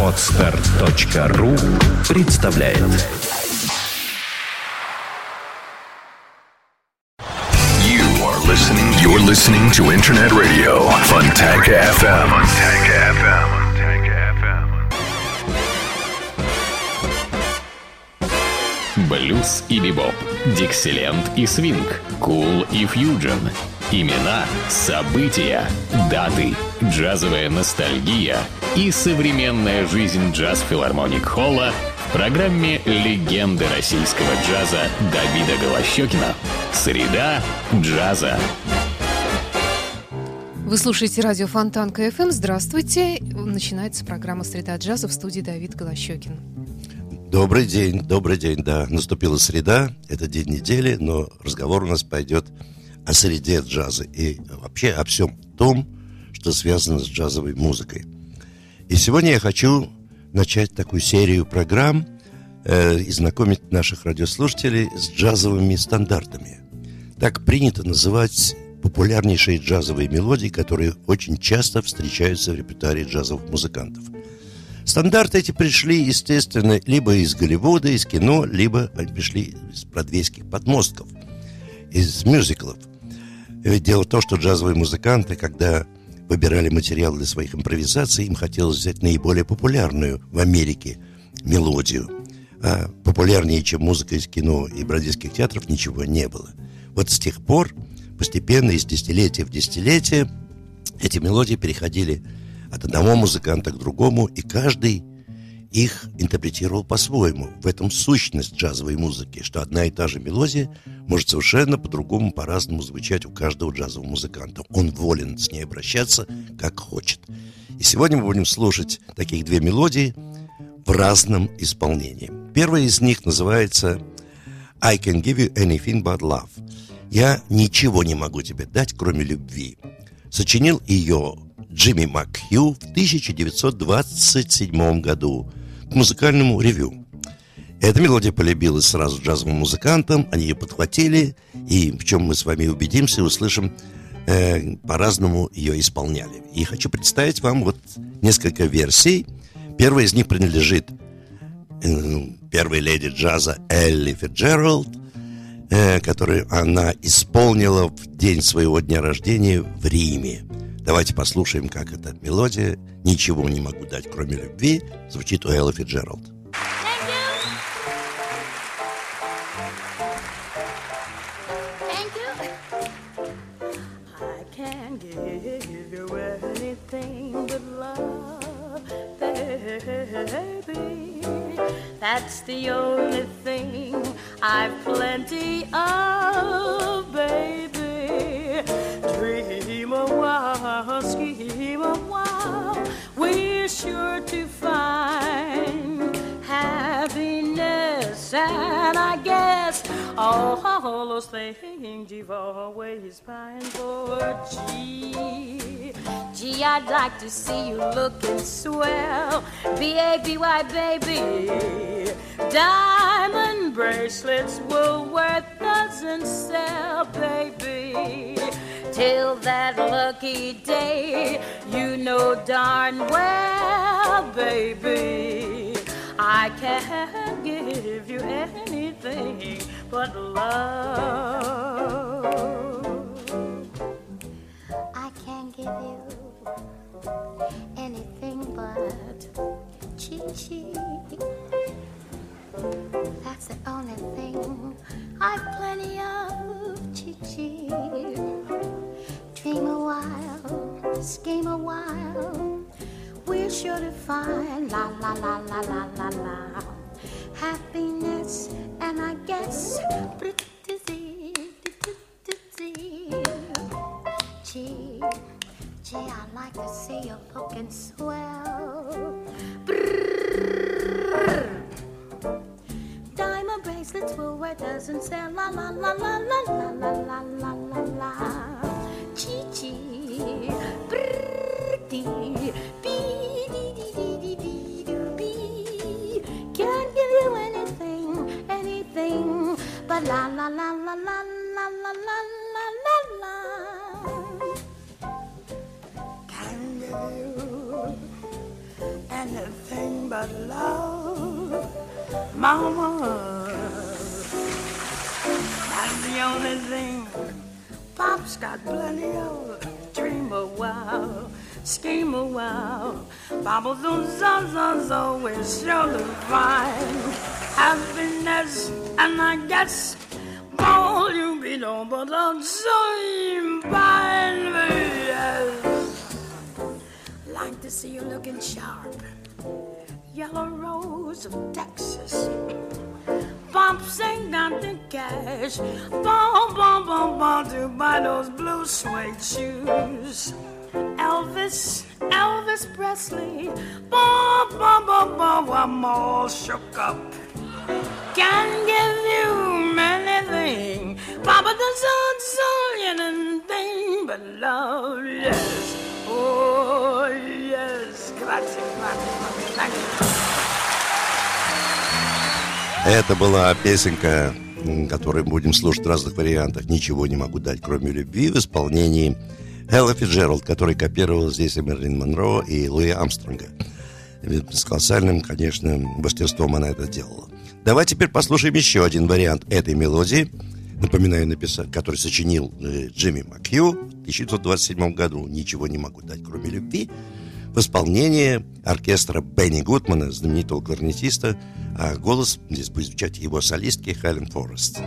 Отстар.ру представляет You are listening. You're listening to Internet Radio Funtank FM. Funtank FM. Блюз и бибоп, диксиленд и свинг, кул и фьюджен. Имена, события, даты, джазовая ностальгия и современная жизнь джаз-филармоник Холла в программе «Легенды российского джаза» Давида Голощекина. Среда джаза. Вы слушаете радио Фонтан КФМ. Здравствуйте. Начинается программа «Среда джаза» в студии Давид Голощекин. Добрый день, добрый день, да. Наступила среда, это день недели, но разговор у нас пойдет о среде джаза и вообще о всем том, что связано с джазовой музыкой. И сегодня я хочу начать такую серию программ э, и знакомить наших радиослушателей с джазовыми стандартами. Так принято называть популярнейшие джазовые мелодии, которые очень часто встречаются в репертуаре джазовых музыкантов. Стандарты эти пришли, естественно, либо из Голливуда, из кино, либо они пришли из бродвейских подмостков, из мюзиклов. Ведь дело в том, что джазовые музыканты, когда выбирали материал для своих импровизаций, им хотелось взять наиболее популярную в Америке мелодию. А популярнее, чем музыка из кино и бродвейских театров, ничего не было. Вот с тех пор, постепенно, из десятилетия в десятилетие, эти мелодии переходили от одного музыканта к другому, и каждый их интерпретировал по-своему. В этом сущность джазовой музыки, что одна и та же мелодия может совершенно по-другому, по-разному звучать у каждого джазового музыканта. Он волен с ней обращаться, как хочет. И сегодня мы будем слушать таких две мелодии в разном исполнении. Первая из них называется «I can give you anything but love». «Я ничего не могу тебе дать, кроме любви». Сочинил ее Джимми Макхью в 1927 году музыкальному ревю. Эта мелодия полюбилась сразу джазовым музыкантам, они ее подхватили, и в чем мы с вами убедимся и услышим, э, по-разному ее исполняли. И хочу представить вам вот несколько версий. Первая из них принадлежит э, первой леди джаза Элли Фиджеральд, э, которую она исполнила в день своего дня рождения в Риме. Давайте послушаем, как эта мелодия «Ничего не могу дать, кроме любви» звучит у Эллы Фиджеральд. That's the only thing I've plenty of, baby. Sure to find happiness, and I guess all those things you've always pined for. Gee, gee, I'd like to see you looking swell, B-A-B-Y, baby. Diamond bracelets will worth doesn't sell, baby. Till that lucky day, you know darn well, baby. I can't give you anything but love. I can't give you anything but chi-chi. That's the only thing I've plenty of chi-chi. Dream a while, scheme a while. We're sure to find la la la la la la la happiness, and I guess Gee, gee, I'd like to see you looking swell. Diamond bracelets will wear doesn't sell. La la la la la la la la la la la la la la la la la la la la la. Can you anything but love, Mama. That's the only thing Pop's got plenty of wow, scheme a wow. Bobble zoom zoom zoom zoom, we surely find happiness. And I guess all you be done, but I'm so bind. Like to see you looking sharp. Yellow rose of Texas Bumps ain't nothing cash. Boom, boom, boom, boom, to buy those blue suede shoes. Elvis, Elvis Presley. Bum, bum, bum, bum, I'm all shook up. Can give you many things. Papa doesn't zillion anything but love, yes. Oh, yes. Grazie, grazie, grazie. You. Это была песенка, которую будем слушать в разных вариантах. «Ничего не могу дать, кроме любви» в исполнении Элла Фиджеральд, который копировал здесь и Мерлин Монро, и Луи Амстронга. С колоссальным, конечно, мастерством она это делала. Давай теперь послушаем еще один вариант этой мелодии, напоминаю, написать, который сочинил э, Джимми Макью в 1927 году «Ничего не могу дать, кроме любви» в исполнении оркестра Бенни Гудмана, знаменитого кларнетиста, а голос здесь будет звучать его солистки Хелен Форест.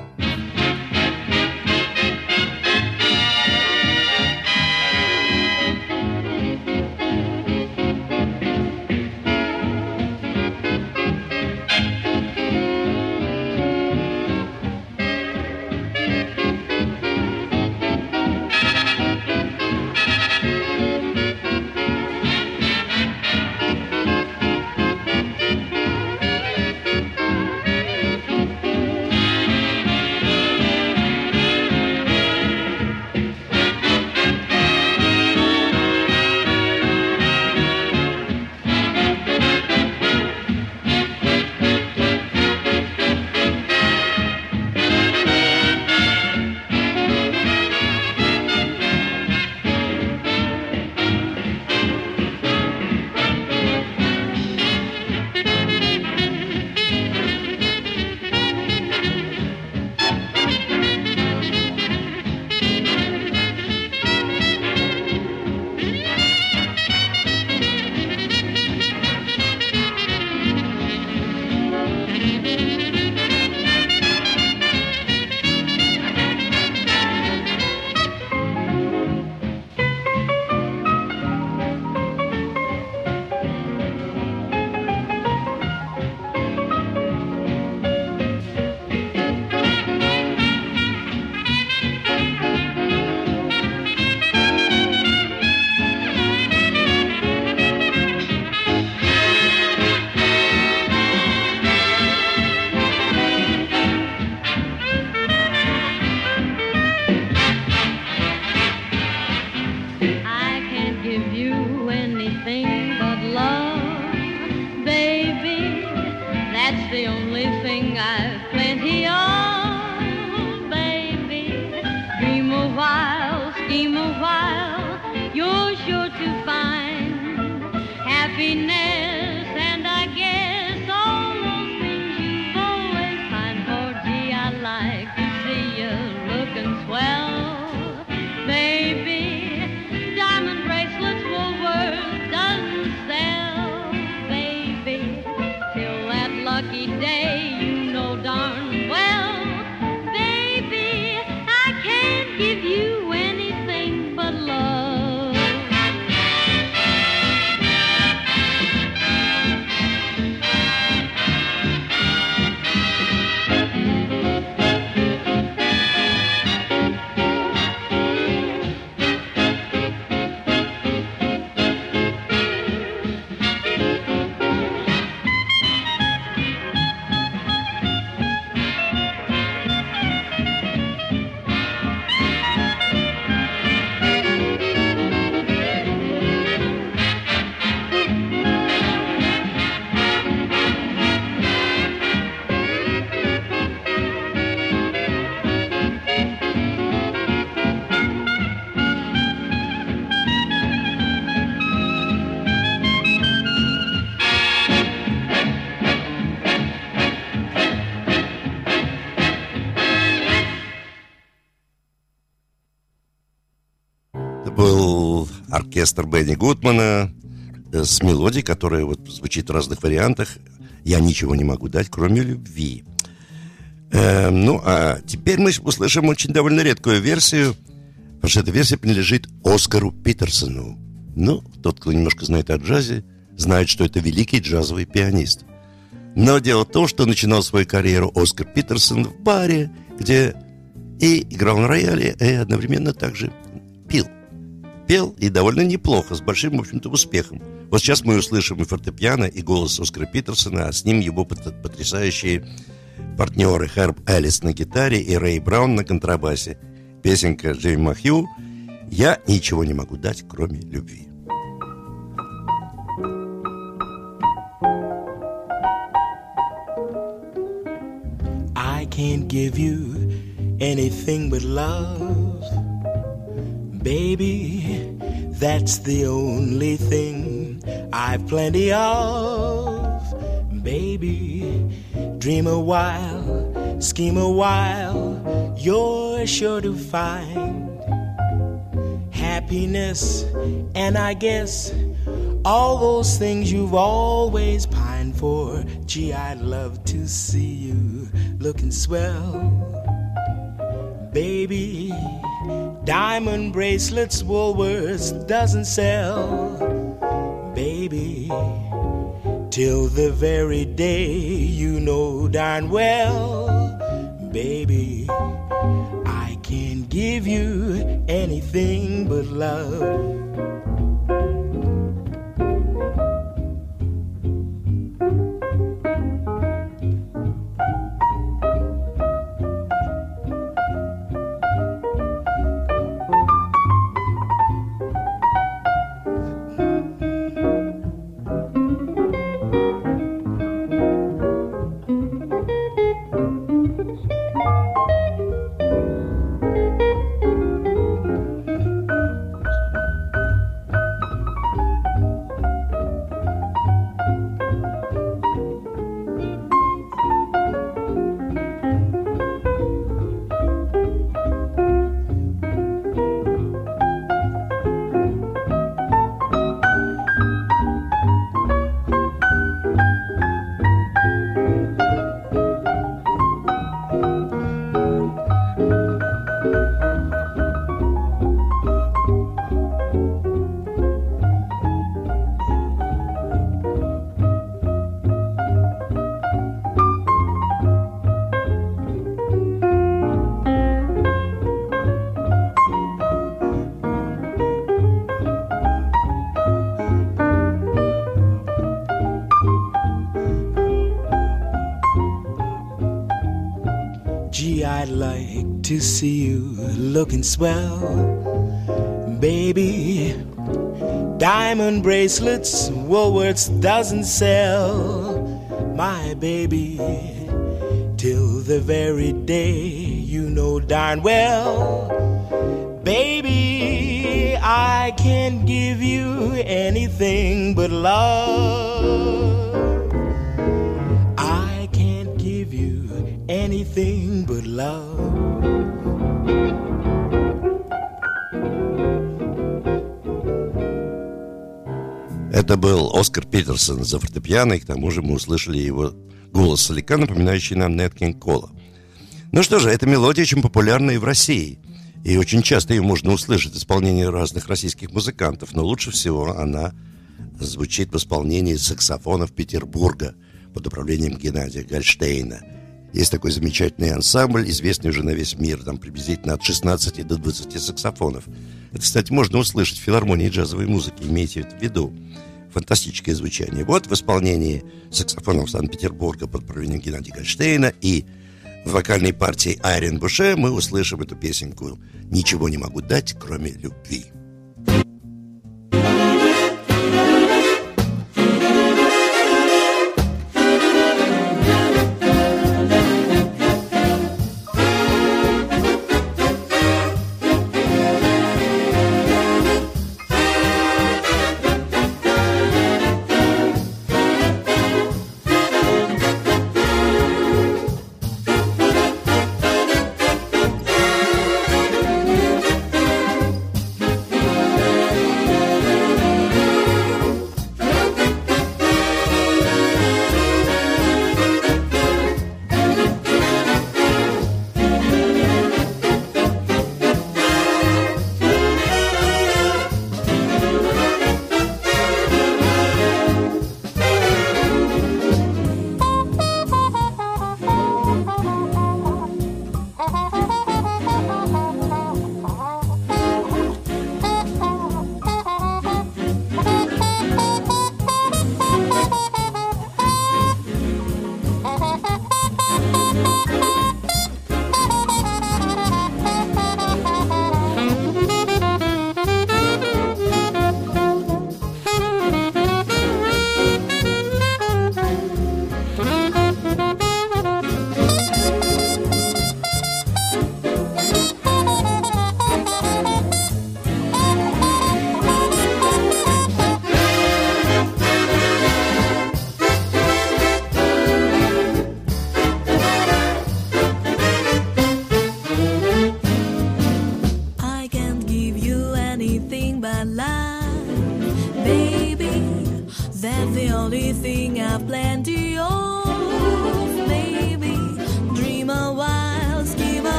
Оркестр Бенни Гудмана э, с мелодией, которая вот звучит в разных вариантах. Я ничего не могу дать, кроме любви. Э, ну, а теперь мы услышим очень довольно редкую версию, потому что эта версия принадлежит Оскару Питерсону. Ну, тот, кто немножко знает о джазе, знает, что это великий джазовый пианист. Но дело в том, что начинал свою карьеру Оскар Питерсон в баре, где и играл на рояле, и одновременно также. Пел и довольно неплохо, с большим, в общем-то, успехом. Вот сейчас мы услышим и фортепиано, и голос Оскара Питерсона, а с ним его потрясающие партнеры Херб Эллис на гитаре и Рэй Браун на контрабасе. Песенка Джейми Махью «Я ничего не могу дать, кроме любви». I can't give you anything but love. Baby, that's the only thing I've plenty of. Baby, dream a while, scheme a while, you're sure to find happiness, and I guess all those things you've always pined for. Gee, I'd love to see you looking swell. Baby, diamond bracelets Woolworths doesn't sell. Baby, till the very day you know darn well. Baby, I can't give you anything but love. Looking swell, baby. Diamond bracelets, Woolworths doesn't sell, my baby. Till the very day you know darn well, baby, I can't give you anything but love. I can't give you anything but love. Это был Оскар Питерсон за фортепиано, и к тому же мы услышали его голос слегка напоминающий нам Нет Кинг Кола. Ну что же, эта мелодия очень популярна и в России. И очень часто ее можно услышать в исполнении разных российских музыкантов, но лучше всего она звучит в исполнении саксофонов Петербурга под управлением Геннадия Гольштейна. Есть такой замечательный ансамбль, известный уже на весь мир, там приблизительно от 16 до 20 саксофонов. Это, кстати, можно услышать в филармонии джазовой музыки, имейте это в виду. Фантастическое звучание. Вот в исполнении саксофонов Санкт-Петербурга под управлением Геннадия Гольштейна и в вокальной партии Айрен Буше мы услышим эту песенку «Ничего не могу дать, кроме любви». That's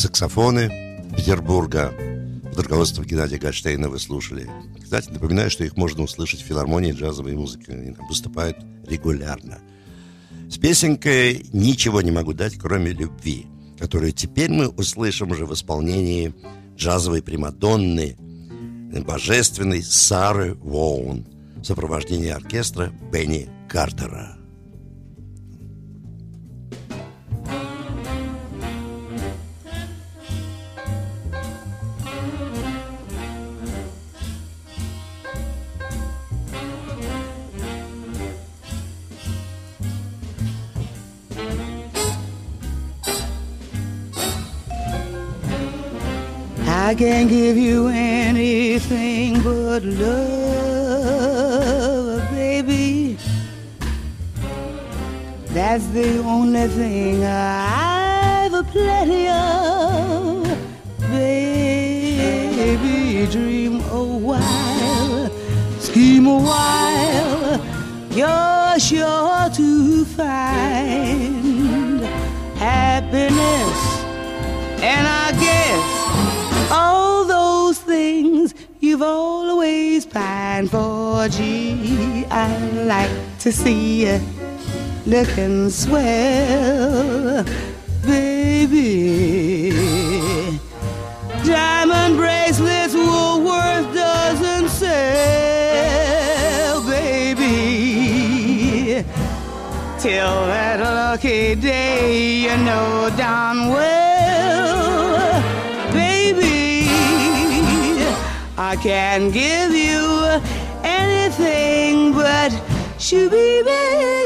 Саксофоны Петербурга под руководством Геннадия Гольштейна вы слушали. Кстати, напоминаю, что их можно услышать в филармонии джазовой музыки. Они там выступают регулярно. С песенкой «Ничего не могу дать, кроме любви», которую теперь мы услышим уже в исполнении джазовой примадонны, божественной Сары Воун в сопровождении оркестра Бенни Картера. I can't give you anything but love, baby. That's the only thing I've a plenty of, baby. Dream a while, scheme a while. You're sure to find happiness, and I you've always pined for. Gee, I like to see you looking swell, baby. Diamond bracelets Woolworth doesn't sell, baby. Till that lucky day, you know darn well, I can't give you anything but shooby baby,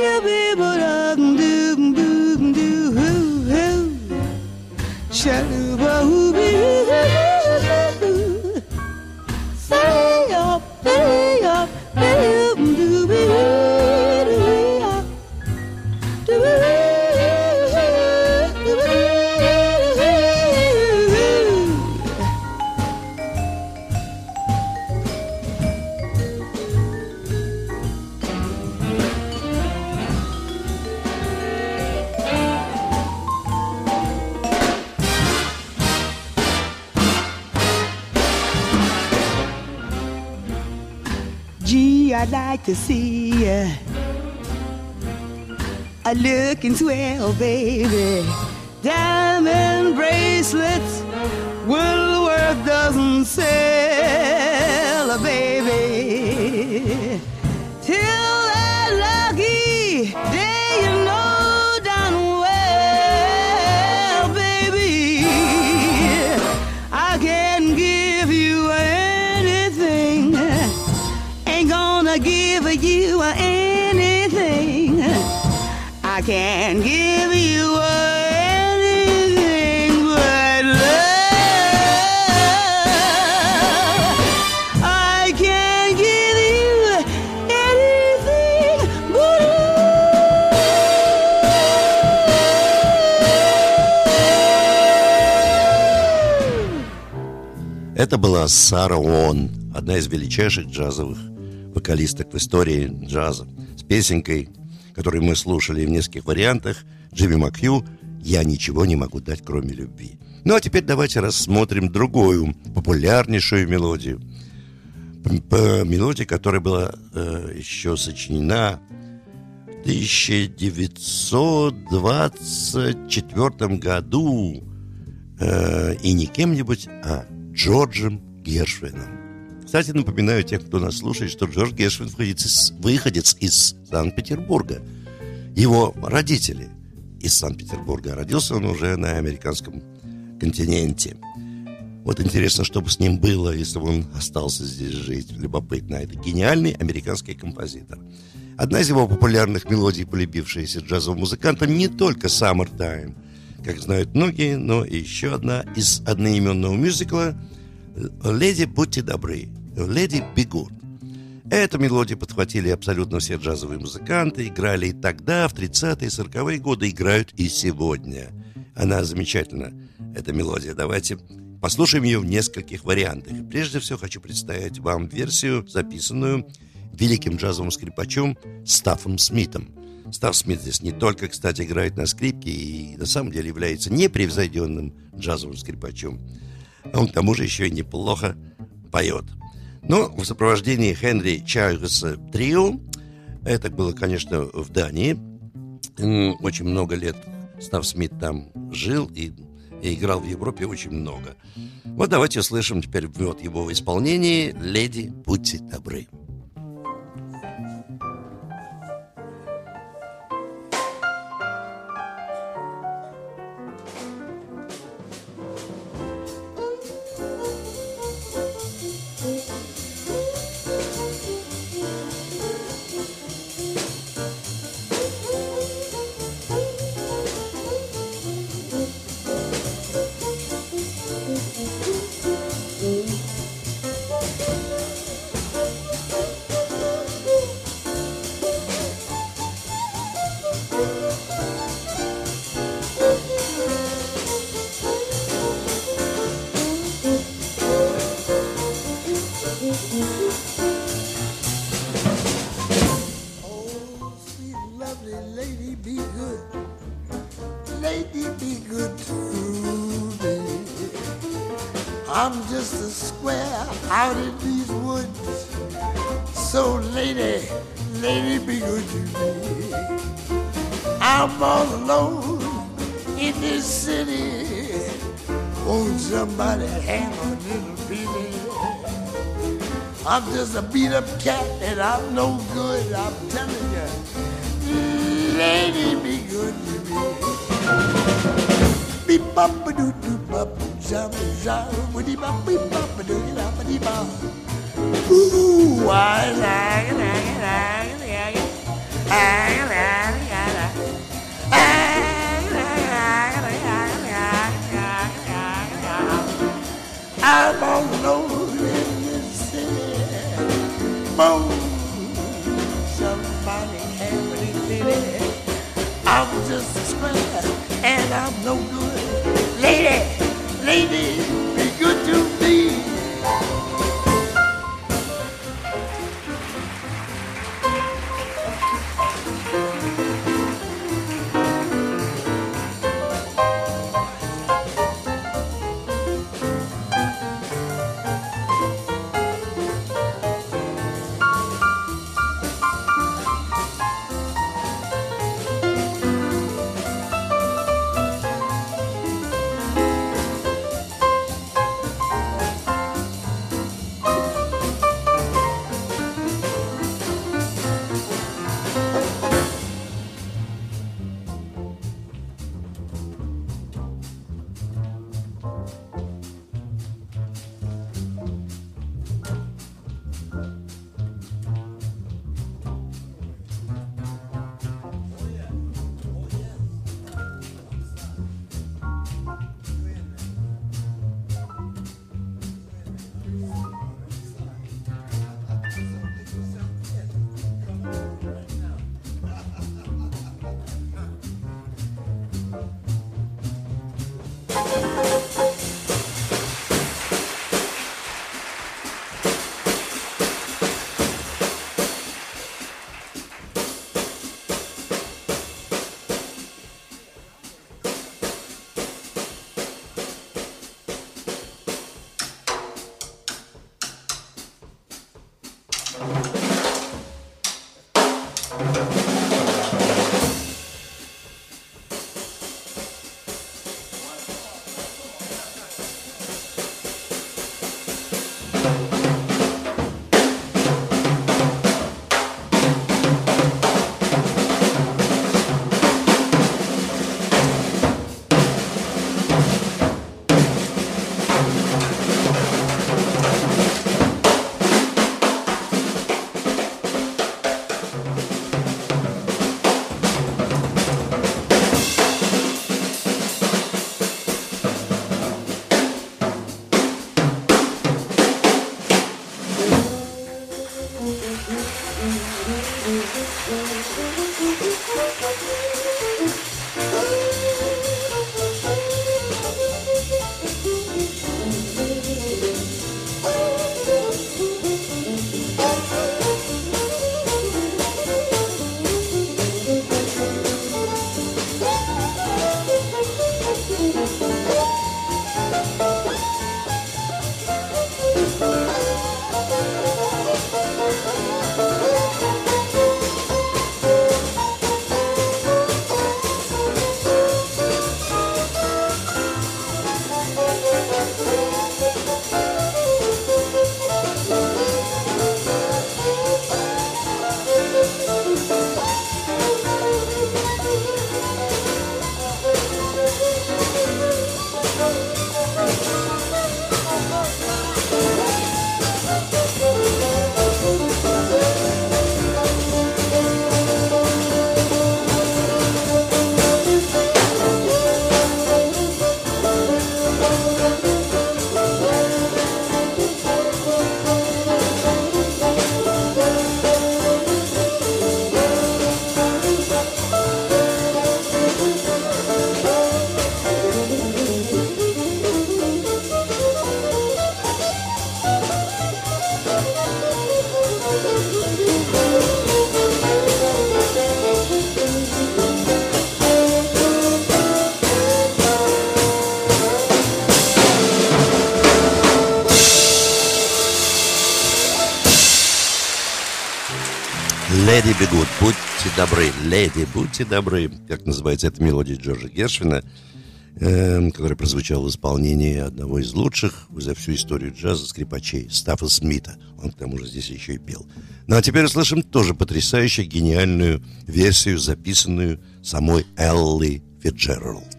to see you a looking swell, baby. Diamond bracelets, Woolworth doesn't sell, baby. Can give you anything but love. I can give you anything but Это была Сара Уон, одна из величайших джазовых вокалисток в истории джаза, с песенкой, которую мы слушали в нескольких вариантах, Джимми Макью «Я ничего не могу дать, кроме любви». Ну а теперь давайте рассмотрим другую, популярнейшую мелодию. Мелодия, которая была э, еще сочинена в 1924 году э, и не кем-нибудь, а Джорджем Гершвином. Кстати, напоминаю тех, кто нас слушает, что Джордж Гершвин выходец из, Санкт-Петербурга. Его родители из Санкт-Петербурга. Родился он уже на американском континенте. Вот интересно, что бы с ним было, если бы он остался здесь жить. Любопытно. Это гениальный американский композитор. Одна из его популярных мелодий, полюбившаяся джазовым музыкантам, не только «Summertime», как знают многие, но еще одна из одноименного мюзикла «Леди, будьте добры», «Леди, good». Эту мелодию подхватили абсолютно все джазовые музыканты, играли и тогда, в 30-е, 40-е годы, играют и сегодня. Она замечательна, эта мелодия. Давайте послушаем ее в нескольких вариантах. Прежде всего хочу представить вам версию, записанную великим джазовым скрипачом Стаффом Смитом. Став Смит здесь не только, кстати, играет на скрипке и на самом деле является непревзойденным джазовым скрипачом. Он к тому же еще и неплохо поет. Но в сопровождении Хенри Чайльса Трио, это было, конечно, в Дании, очень много лет Став Смит там жил и, и играл в Европе очень много. Вот давайте услышим теперь вот его в исполнении «Леди, будьте добры». Out in these woods. So, lady, lady, be good to me. I'm all alone in this city. Won't somebody hang a little bitty? I'm just a beat up cat and I'm no good, I'm telling you. Lady, be good to me. Beep bop doo doo bop, jam jam, woody bop, beep bop Ooh, I like it, like it, like it, like it. I like it, I'm all alone in the city. Boom. Somebody having baby. I'm just a stranger and I'm no good. Lady, lady. Леди, будьте добры, как называется эта мелодия Джорджа Гершвина, эм, которая прозвучала в исполнении одного из лучших за всю историю джаза скрипачей Стаффа Смита. Он к тому же здесь еще и пел. Ну а теперь услышим тоже потрясающую, гениальную версию, записанную самой Элли Фитджеральд.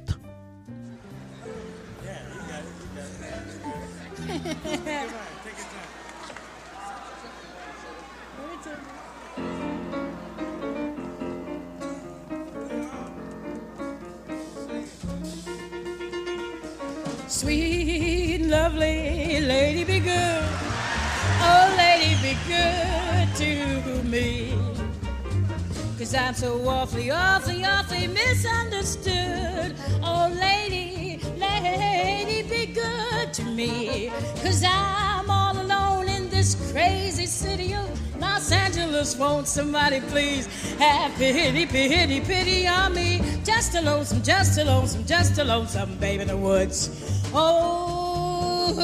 Cause I'm so awfully, awfully, awfully misunderstood. Oh, lady, lady, be good to me. Cause I'm all alone in this crazy city of Los Angeles. Won't somebody please have pity, pity, pity on me? Just a lonesome, just a lonesome, just a lonesome babe in the woods. Oh,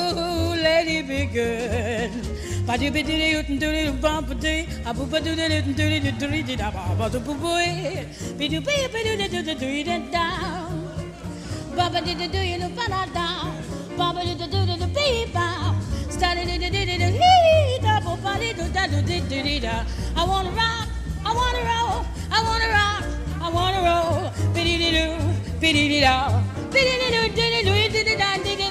lady, be good. Ba do be do do do do bump do a boo ba do do do do do do do da ba ba do boo boy be do be be do do do do do da ba ba do do do know ba da da ba ba do do do do do be ba started do do do do do da ba ba do do da do do do do da I wanna rock I wanna roll I wanna rock I wanna roll be do do do be do do da be do do do do do do do da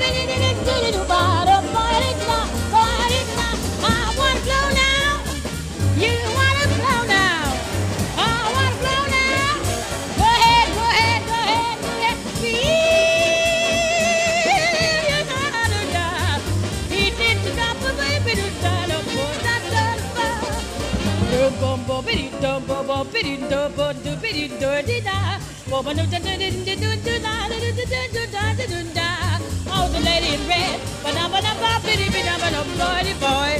bo bo biddy do bo do biddy do di da bo bo do do do do do do da do do do do da do do da oh the lady in red ba da ba da ba biddy biddy ba da bloody boy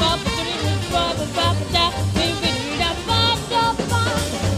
bop to the bop bop da biddy da bop da bop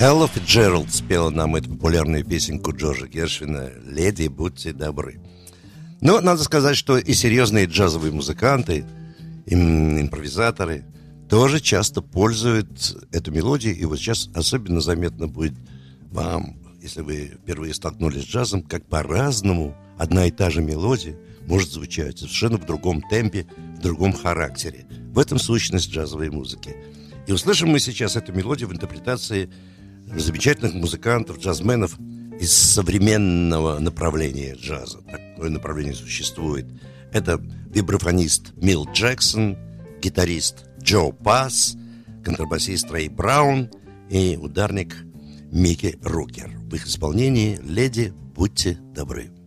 Элла Фиджеральд спела нам эту популярную песенку Джорджа Гершвина «Леди, будьте добры». Но надо сказать, что и серьезные джазовые музыканты, им- импровизаторы тоже часто пользуют эту мелодию. И вот сейчас особенно заметно будет вам, если вы впервые столкнулись с джазом, как по-разному одна и та же мелодия может звучать совершенно в другом темпе, в другом характере. В этом сущность джазовой музыки. И услышим мы сейчас эту мелодию в интерпретации замечательных музыкантов, джазменов из современного направления джаза. Такое направление существует. Это вибрафонист Мил Джексон, гитарист Джо Пасс, контрабасист Рэй Браун и ударник Микки Рукер. В их исполнении «Леди, будьте добры».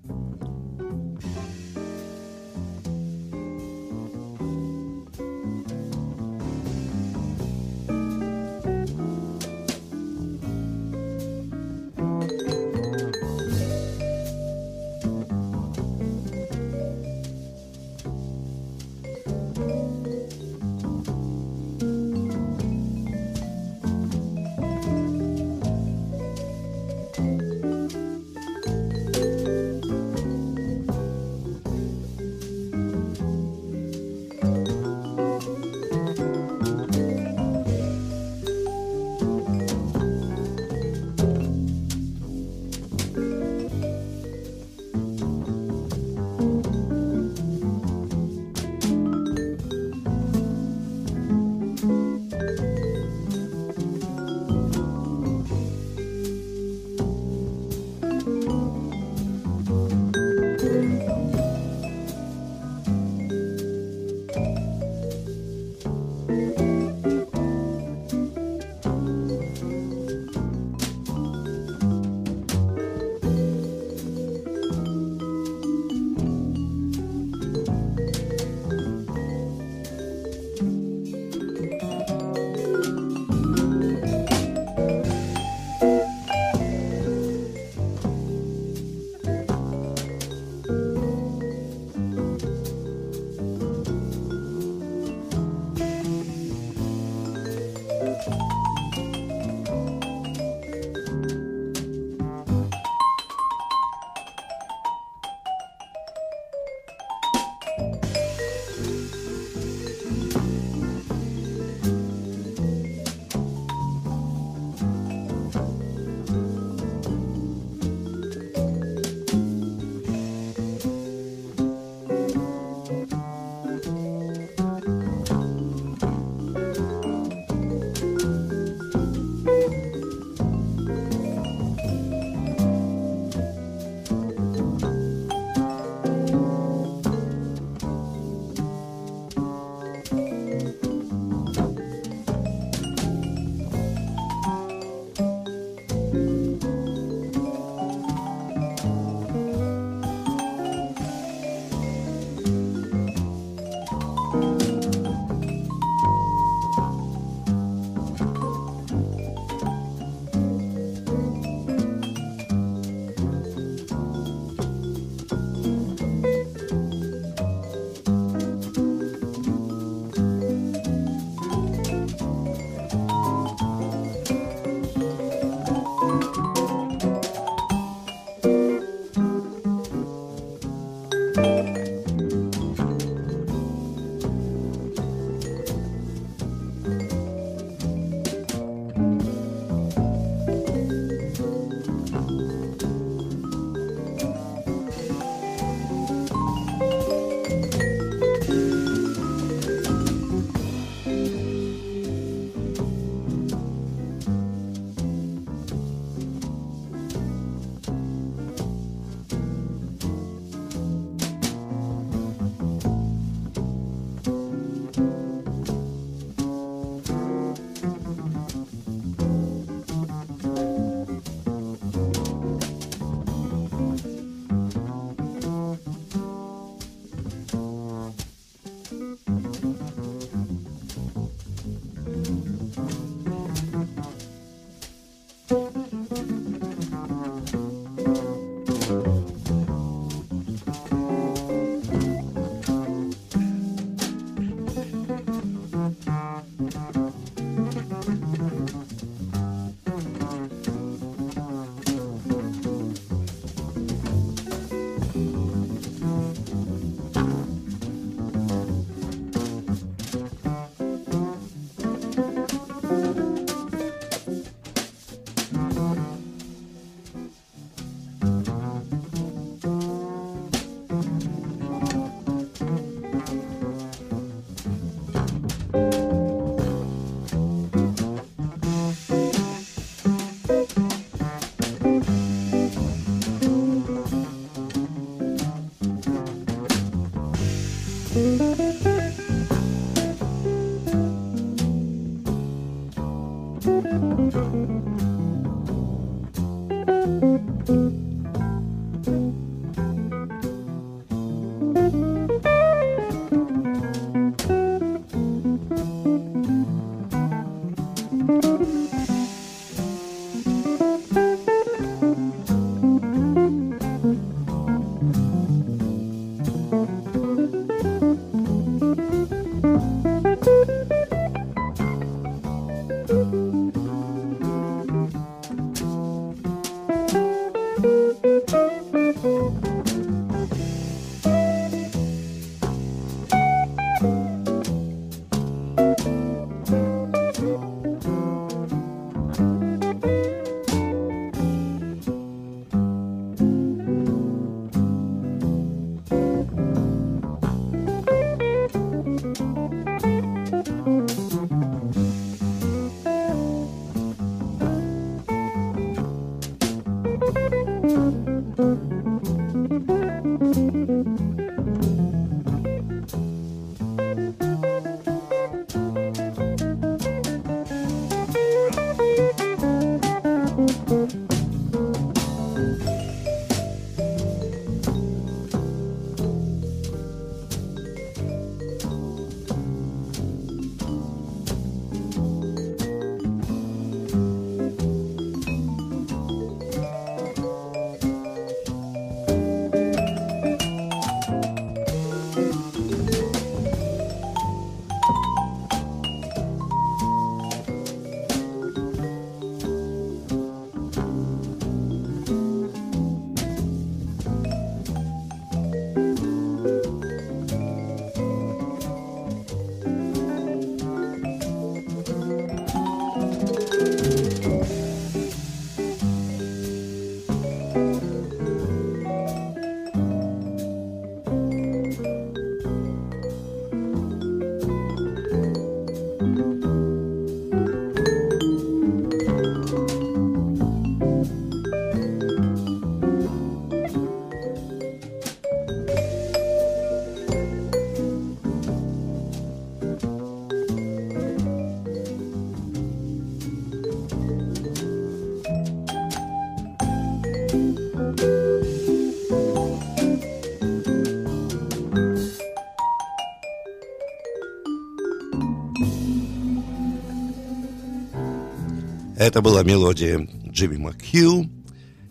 Это была мелодия Джимми Макхью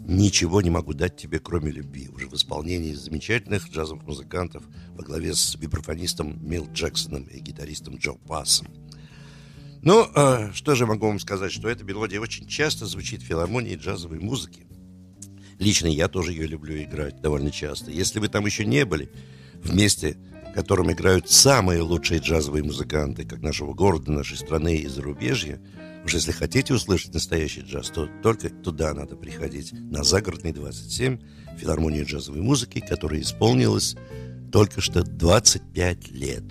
«Ничего не могу дать тебе, кроме любви» уже в исполнении замечательных джазовых музыкантов во главе с вибрафонистом Мил Джексоном и гитаристом Джо Пассом. Ну, э, что же могу вам сказать, что эта мелодия очень часто звучит в филармонии джазовой музыки. Лично я тоже ее люблю играть довольно часто. Если вы там еще не были, в месте, в котором играют самые лучшие джазовые музыканты, как нашего города, нашей страны и зарубежья – Уж если хотите услышать настоящий джаз, то только туда надо приходить, на Загородный 27, филармонию джазовой музыки, которая исполнилась только что 25 лет.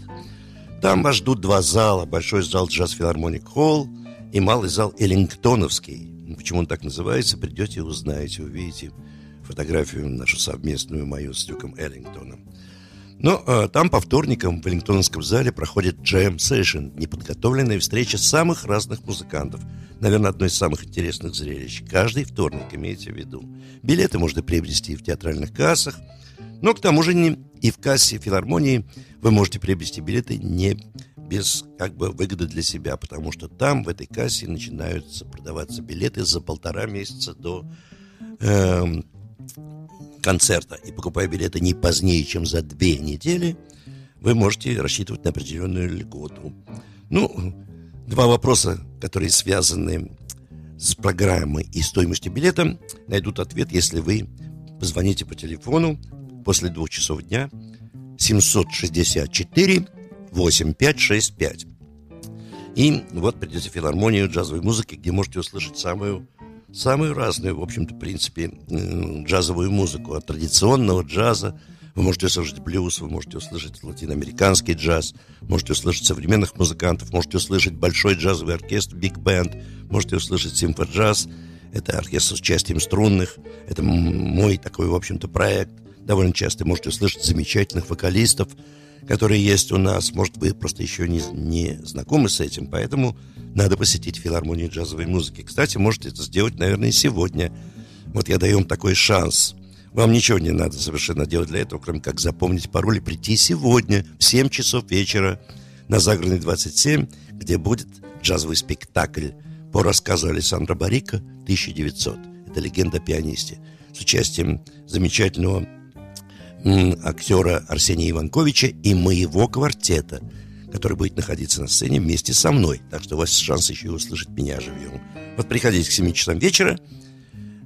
Там вас ждут два зала, большой зал джаз филармоник холл и малый зал Эллингтоновский. Почему он так называется, придете узнаете, увидите фотографию нашу совместную мою с Дюком Эллингтоном. Но э, там по вторникам в Веллингтонском зале проходит джем сейшн, неподготовленная встреча самых разных музыкантов. Наверное, одно из самых интересных зрелищ. Каждый вторник, имейте в виду. Билеты можно приобрести в театральных кассах, но к тому же не и в кассе филармонии вы можете приобрести билеты не без как бы выгоды для себя, потому что там в этой кассе начинаются продаваться билеты за полтора месяца до э, концерта и покупая билеты не позднее, чем за две недели, вы можете рассчитывать на определенную льготу. Ну, два вопроса, которые связаны с программой и стоимостью билета, найдут ответ, если вы позвоните по телефону после двух часов дня 764 8565. И вот придете в филармонию джазовой музыки, где можете услышать самую самую разную, в общем-то, в принципе, джазовую музыку. От традиционного джаза вы можете услышать блюз, вы можете услышать латиноамериканский джаз, можете услышать современных музыкантов, можете услышать большой джазовый оркестр, биг-бенд, можете услышать симфоджаз. Это оркестр с участием струнных. Это мой такой, в общем-то, проект. Довольно часто можете услышать замечательных вокалистов. Которые есть у нас. Может, вы просто еще не, не знакомы с этим, поэтому надо посетить филармонию джазовой музыки. Кстати, можете это сделать, наверное, сегодня. Вот я даю вам такой шанс. Вам ничего не надо совершенно делать для этого, кроме как запомнить пароль и прийти сегодня в 7 часов вечера на Загородной 27, где будет джазовый спектакль по рассказу Александра Барика «1900». Это легенда о пианисте с участием замечательного актера Арсения Иванковича и моего квартета, который будет находиться на сцене вместе со мной. Так что у вас шанс еще и услышать меня живьем. Вот приходите к 7 часам вечера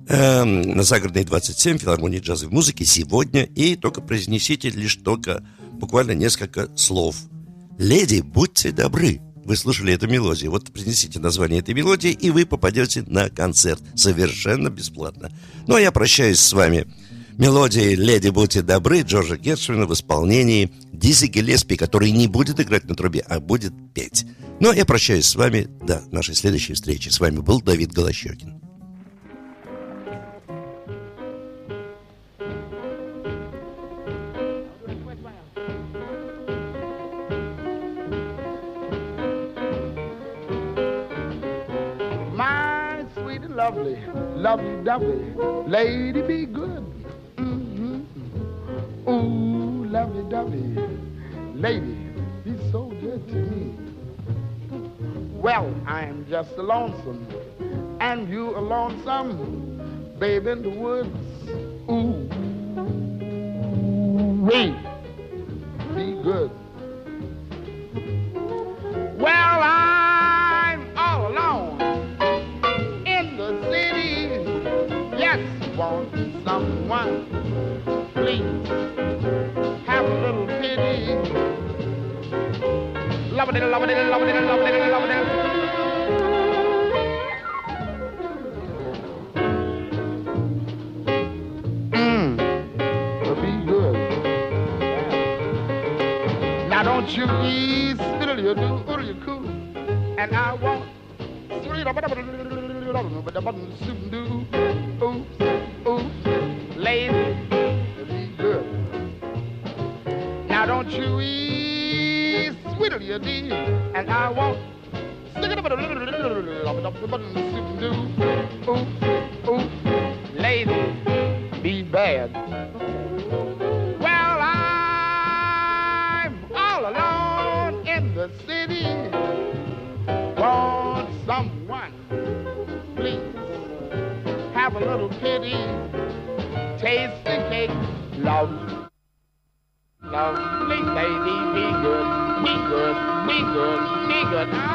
эм, на Загородной 27 филармонии джазовой музыки сегодня и только произнесите лишь только буквально несколько слов. «Леди, будьте добры!» Вы слушали эту мелодию. Вот произнесите название этой мелодии, и вы попадете на концерт совершенно бесплатно. Ну, а я прощаюсь с вами. Мелодии «Леди, будьте добры» Джорджа Гершвина в исполнении Дизи Гелеспи, который не будет играть на трубе, а будет петь. Ну, а я прощаюсь с вами до нашей следующей встречи. С вами был Давид Голощекин. Lovely, lovely, lovely lady be good. Lady be so good to me. Well, I'm just a lonesome, and you a lonesome, babe in the woods. Ooh, wait, lovely, lovely. The city. Want someone, please have a little pity. Taste the cake, love. Lovely lady, be good, be good, be good, be good.